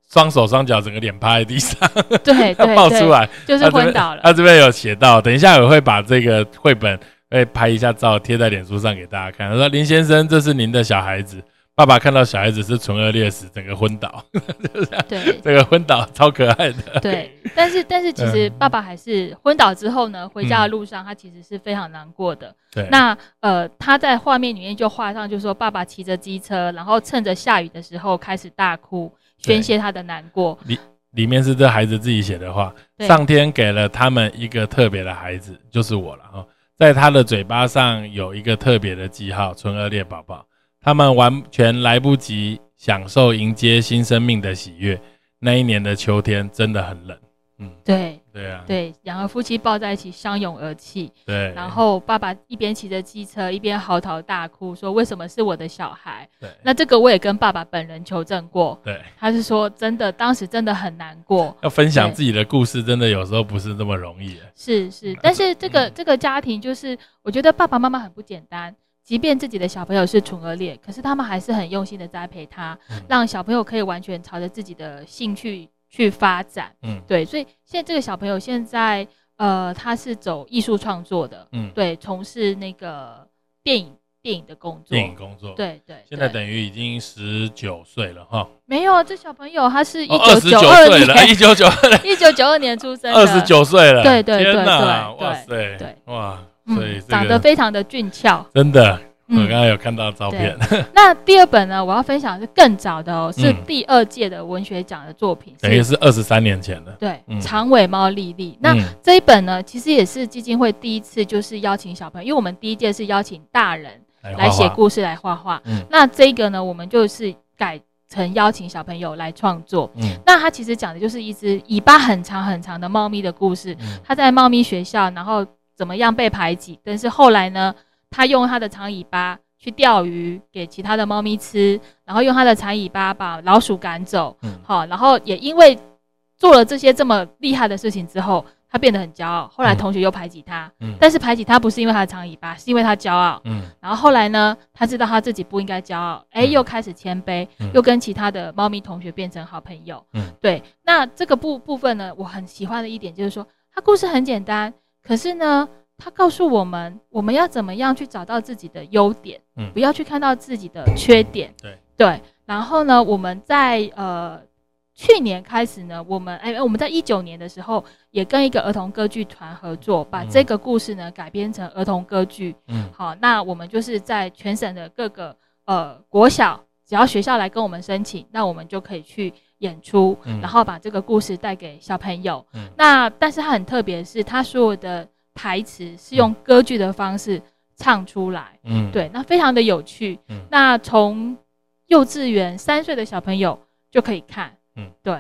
双手双脚整个脸趴在地上，
对，*laughs* 他
爆出来
就是昏倒了。
他这边有写到，等一下我会把这个绘本。会拍一下照贴在脸书上给大家看。他说：“林先生，这是您的小孩子。爸爸看到小孩子是唇腭裂时，整个昏倒。
对，*laughs*
这个昏倒超可爱的。
对，但是但是其实爸爸还是昏倒之后呢，回家的路上他其实是非常难过的。
对，
那呃他在画面里面就画上，就说爸爸骑着机车，然后趁着下雨的时候开始大哭，宣泄他的难过。
里里面是这孩子自己写的话：上天给了他们一个特别的孩子，就是我了哈。”在他的嘴巴上有一个特别的记号，唇腭裂宝宝。他们完全来不及享受迎接新生命的喜悦。那一年的秋天真的很冷。
嗯，对，
对啊，
对，两个夫妻抱在一起，相拥而泣。
对，
然后爸爸一边骑着机车，一边嚎啕大哭，说：“为什么是我的小孩？”
对，
那这个我也跟爸爸本人求证过。
对，
他是说真的，当时真的很难过。*laughs*
要分享自己的故事，真的有时候不是那么容易。
是是，但是这个这个家庭，就是我觉得爸爸妈妈很不简单。即便自己的小朋友是唇腭裂，可是他们还是很用心的栽培他，让小朋友可以完全朝着自己的兴趣。去发展，嗯，对，所以现在这个小朋友现在，呃，他是走艺术创作的，嗯，对，从事那个电影电影的工作，
电影工作，
对对。
现在等于已经十九岁了哈。
没有，这小朋友他是一九九二年，
一九九二，
一九九二年出生，
二十九岁了，
对对对对，
哇塞，对，哇，所以
长得非常的俊俏，
真的。我刚刚有看到照片。*laughs*
那第二本呢，我要分享是更早的哦，是第二届的文学奖的作品，
等于是二十三年前的。
对，长尾猫莉莉。那这一本呢，其实也是基金会第一次就是邀请小朋友，因为我们第一届是邀请大人来写故事来画画。嗯，那这个呢，我们就是改成邀请小朋友来创作。嗯，那它其实讲的就是一只尾巴很长很长的猫咪的故事。嗯，它在猫咪学校，然后怎么样被排挤，但是后来呢？他用他的长尾巴去钓鱼，给其他的猫咪吃，然后用他的长尾巴把老鼠赶走。嗯，好，然后也因为做了这些这么厉害的事情之后，他变得很骄傲。后来同学又排挤他，嗯，但是排挤他不是因为他的长尾巴，是因为他骄傲。嗯，然后后来呢，他知道他自己不应该骄傲，哎，又开始谦卑，又跟其他的猫咪同学变成好朋友。嗯，对，那这个部部分呢，我很喜欢的一点就是说，他故事很简单，可是呢。他告诉我们，我们要怎么样去找到自己的优点，嗯，不要去看到自己的缺点，
对
对。然后呢，我们在呃去年开始呢，我们哎，我们在一九年的时候也跟一个儿童歌剧团合作，把这个故事呢改编成儿童歌剧，嗯，好，那我们就是在全省的各个呃国小，只要学校来跟我们申请，那我们就可以去演出，然后把这个故事带给小朋友。嗯，那但是它很特别，是它所有的。台词是用歌剧的方式唱出来，嗯，对，那非常的有趣，嗯，那从幼稚园三岁的小朋友就可以看，嗯，对，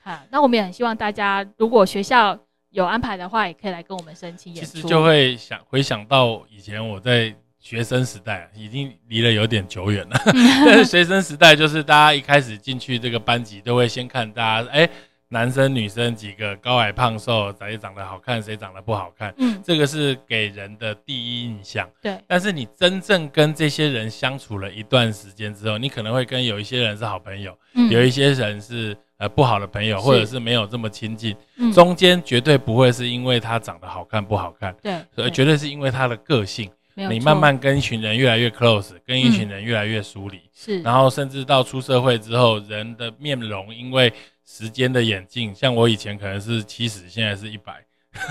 好，那我们也很希望大家如果学校有安排的话，也可以来跟我们申请演
出。其实就会想回想到以前我在学生时代，已经离了有点久远了，*laughs* 但是学生时代就是大家一开始进去这个班级，都会先看大家，哎。男生女生几个高矮胖瘦，谁长得好看，谁长得不好看，嗯，这个是给人的第一印象。
对，
但是你真正跟这些人相处了一段时间之后，你可能会跟有一些人是好朋友，嗯，有一些人是呃不好的朋友，或者是没有这么亲近。嗯，中间绝对不会是因为他长得好看不好看，
对，
所以绝对是因为他的个性。你慢慢跟一群人越来越 close，跟一群人越来越疏离，
是，
然后甚至到出社会之后，人的面容因为时间的演进，像我以前可能是七十，现在是一百，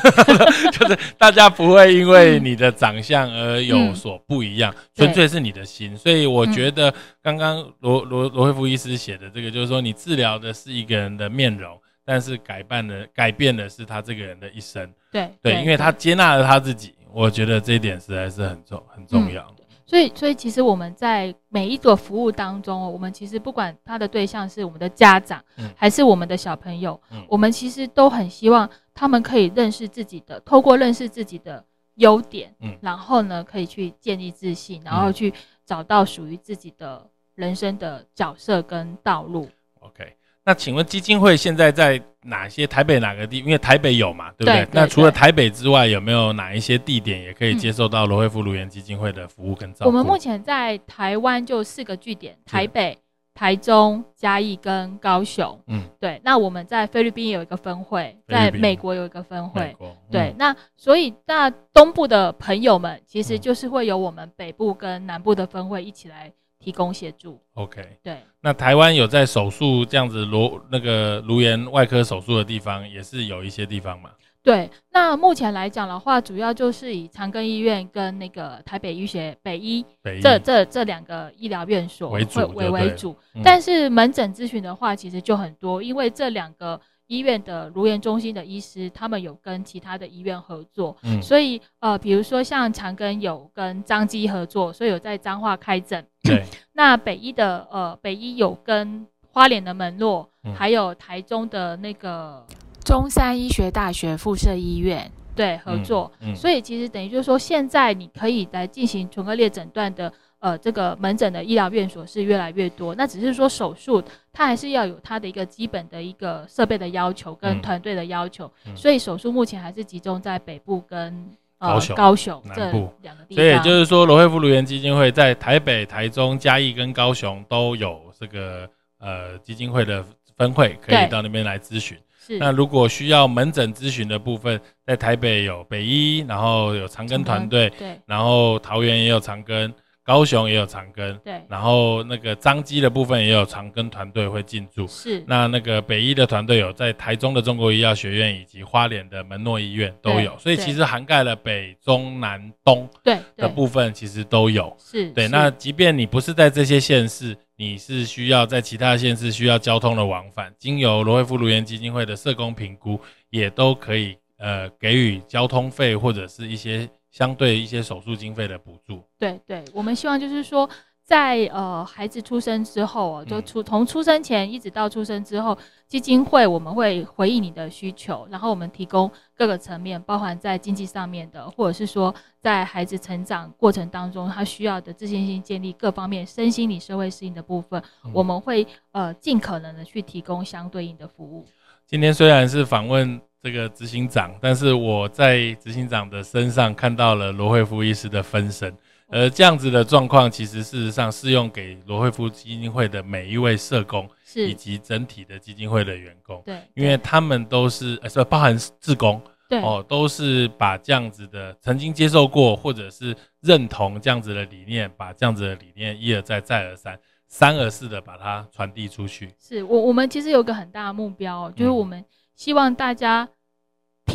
*laughs* 就是大家不会因为你的长相而有所不一样，纯粹是你的心。所以我觉得刚刚罗罗罗惠夫医师写的这个，就是说你治疗的是一个人的面容，但是改变的改变的是他这个人的一生。
对
对，因为他接纳了他自己。我觉得这一点实在是很重很重要。
所以，所以其实我们在每一个服务当中，我们其实不管他的对象是我们的家长，还是我们的小朋友，我们其实都很希望他们可以认识自己的，透过认识自己的优点，嗯，然后呢，可以去建立自信，然后去找到属于自己的人生的角色跟道路。
OK。那请问基金会现在在哪些台北哪个地？因为台北有嘛，对不对？那除了台北之外，有没有哪一些地点也可以接受到罗惠夫卢园基金会的服务跟照顾？
我们目前在台湾就四个据点：台北、台中、嘉义跟高雄。嗯，对。那我们在菲律宾有一个分会，在美国有一个分会。对。那所以那东部的朋友们，其实就是会有我们北部跟南部的分会一起来。提供协助
，OK，
对。
那台湾有在手术这样子颅那个颅炎外科手术的地方，也是有一些地方嘛？
对。那目前来讲的话，主要就是以长庚医院跟那个台北医学北医这这这两个医疗院所
为主
为为主。但是门诊咨询的话，其实就很多，因为这两个。医院的颅炎中心的医师，他们有跟其他的医院合作，嗯，所以呃，比如说像长庚有跟张基合作，所以有在彰化开诊。
对，*laughs*
那北医的呃，北医有跟花莲的门洛，还有台中的那个中山医学大学附设医院对合作，所以其实等于就是说，现在你可以来进行唇腭裂诊断的。呃，这个门诊的医疗院所是越来越多，那只是说手术，它还是要有它的一个基本的一个设备的要求跟团队的要求，所以手术目前还是集中在北部跟
高雄
高雄这两个地方。
所以也就是说，罗惠夫卢园基金会在台北、台中、嘉义跟高雄都有这个呃基金会的分会，可以到那边来咨询。
是。
那如果需要门诊咨询的部分，在台北有北医，然后有长庚团队，
对，
然后桃园也有长庚。高雄也有长庚，
对，
然后那个张基的部分也有长庚团队会进驻，
是。
那那个北医的团队有在台中的中国医药学院以及花莲的门诺医院都有，所以其实涵盖了北中南东
对
的部分，其实都有。
是
对。那即便你不是在这些县市，你是需要在其他县市需要交通的往返，经由罗惠夫卢园基金会的社工评估，也都可以呃给予交通费或者是一些。相对一些手术经费的补助，
对对，我们希望就是说，在呃孩子出生之后，就出从出生前一直到出生之后，基金会我们会回应你的需求，然后我们提供各个层面，包含在经济上面的，或者是说在孩子成长过程当中他需要的自信心建立各方面身心理社会适应的部分，我们会呃尽可能的去提供相对应的服务。
今天虽然是访问。这个执行长，但是我在执行长的身上看到了罗惠夫医师的分身，而这样子的状况，其实事实上适用给罗惠夫基金会的每一位社工，以及整体的基金会的员工，
对，
因为他们都是呃，包含志工，
对，
哦，都是把这样子的曾经接受过，或者是认同这样子的理念，把这样子的理念一而再，再而三，三而四的把它传递出去。
是我我们其实有个很大的目标，就是我们希望大家。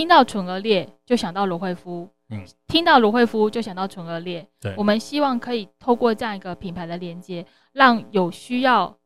听到纯鹅裂就想到罗惠夫，嗯，听到罗惠夫就想到纯鹅裂。
对，
我们希望可以透过这样一个品牌的连接，让有需要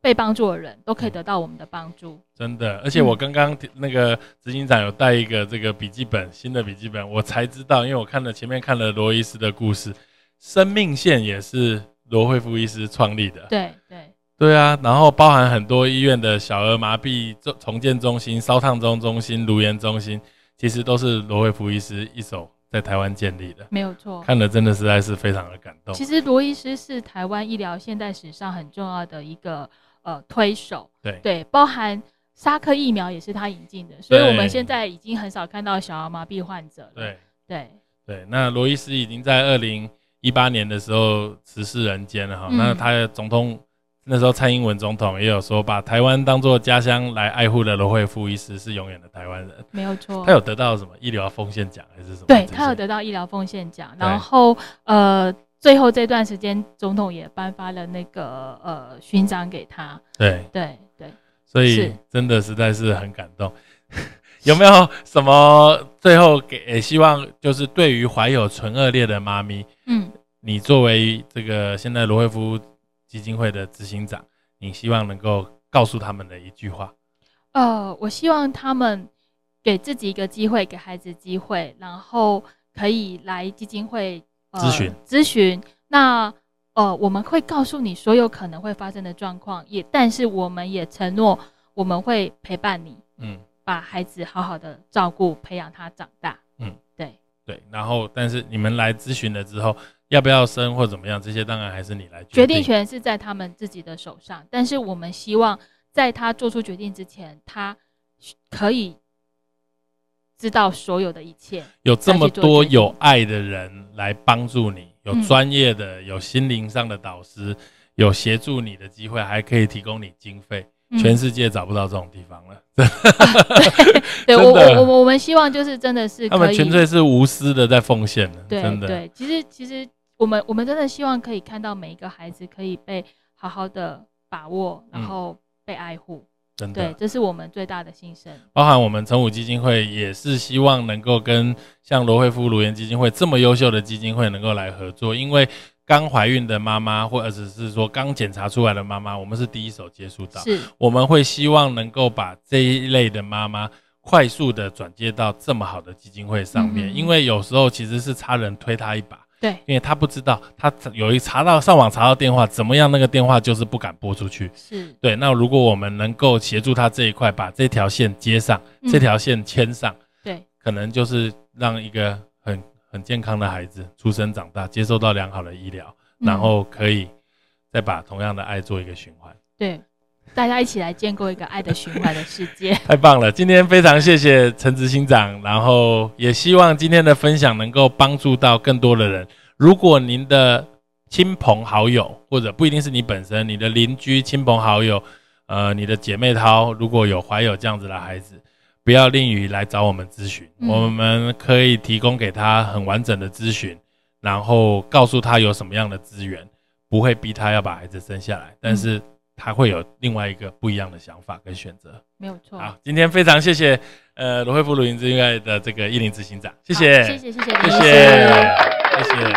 被帮助的人都可以得到我们的帮助。
真的，而且我刚刚那个执行长有带一个这个笔记本，新的笔记本，我才知道，因为我看了前面看了罗医师的故事，生命线也是罗惠夫医师创立的。
对对
对啊，然后包含很多医院的小儿麻痹重重建中心、烧烫中中心、颅炎中心。其实都是罗惠福医师一手在台湾建立的，
没有错。
看了真的实在是非常的感动。
其实罗医师是台湾医疗现代史上很重要的一个呃推手，
对
对，包含沙克疫苗也是他引进的，所以我们现在已经很少看到小儿麻痹患者了。
对
对
对，那罗医师已经在二零一八年的时候辞世人间了哈，那他的总统。那时候蔡英文总统也有说，把台湾当做家乡来爱护的罗惠夫医师是永远的台湾人，
没有错。
他有得到什么医疗奉献奖还是什么？
对他有得到医疗奉献奖，然后呃，最后这段时间总统也颁发了那个呃勋章给他。
对
对对，
所以真的实在是很感动。*laughs* 有没有什么最后给希望？就是对于怀有唇腭裂的妈咪，嗯，你作为这个现在罗惠夫。基金会的执行长，你希望能够告诉他们的一句话？
呃，我希望他们给自己一个机会，给孩子机会，然后可以来基金会
咨询
咨询。那呃，我们会告诉你所有可能会发生的状况，也但是我们也承诺我们会陪伴你，嗯，把孩子好好的照顾，培养他长大。嗯，对
对。然后，但是你们来咨询了之后。要不要生或怎么样？这些当然还是你来
决定权是在他们自己的手上。但是我们希望在他做出决定之前，他可以知道所有的一切。
有这么多有爱的人来帮助你，有专业的、有心灵上的导师，有协助你的机会，还可以提供你经费。全世界找不到这种地方了。*laughs* *laughs*
对，我我我我们希望就是真的是
他们纯粹是无私的在奉献的。
对对，其实其实。我们我们真的希望可以看到每一个孩子可以被好好的把握，然后被爱护。
真的，
对，这是我们最大的心声。
包含我们成武基金会也是希望能够跟像罗惠夫卢园基金会这么优秀的基金会能够来合作，因为刚怀孕的妈妈或者是说刚检查出来的妈妈，我们是第一手接触到。
是，
我们会希望能够把这一类的妈妈快速的转接到这么好的基金会上面，因为有时候其实是差人推他一把。
对，
因为他不知道，他有一查到上网查到电话怎么样，那个电话就是不敢拨出去。
是
对，那如果我们能够协助他这一块，把这条线接上，这条线牵上，
对，
可能就是让一个很很健康的孩子出生长大，接受到良好的医疗，然后可以再把同样的爱做一个循环。
对。大家一起来建构一个爱的循环的世界，*laughs*
太棒了！今天非常谢谢陈执行长，然后也希望今天的分享能够帮助到更多的人。如果您的亲朋好友，或者不一定是你本身，你的邻居、亲朋好友，呃，你的姐妹淘，如果有怀有这样子的孩子，不要吝于来找我们咨询，我们可以提供给他很完整的咨询，然后告诉他有什么样的资源，不会逼他要把孩子生下来，但是他会有另外一个不一样的想法跟选择。
没有错。
好今天非常谢谢呃罗惠福鲁云之音乐的这个一林执行长谢
谢谢。谢谢。
谢谢。谢谢。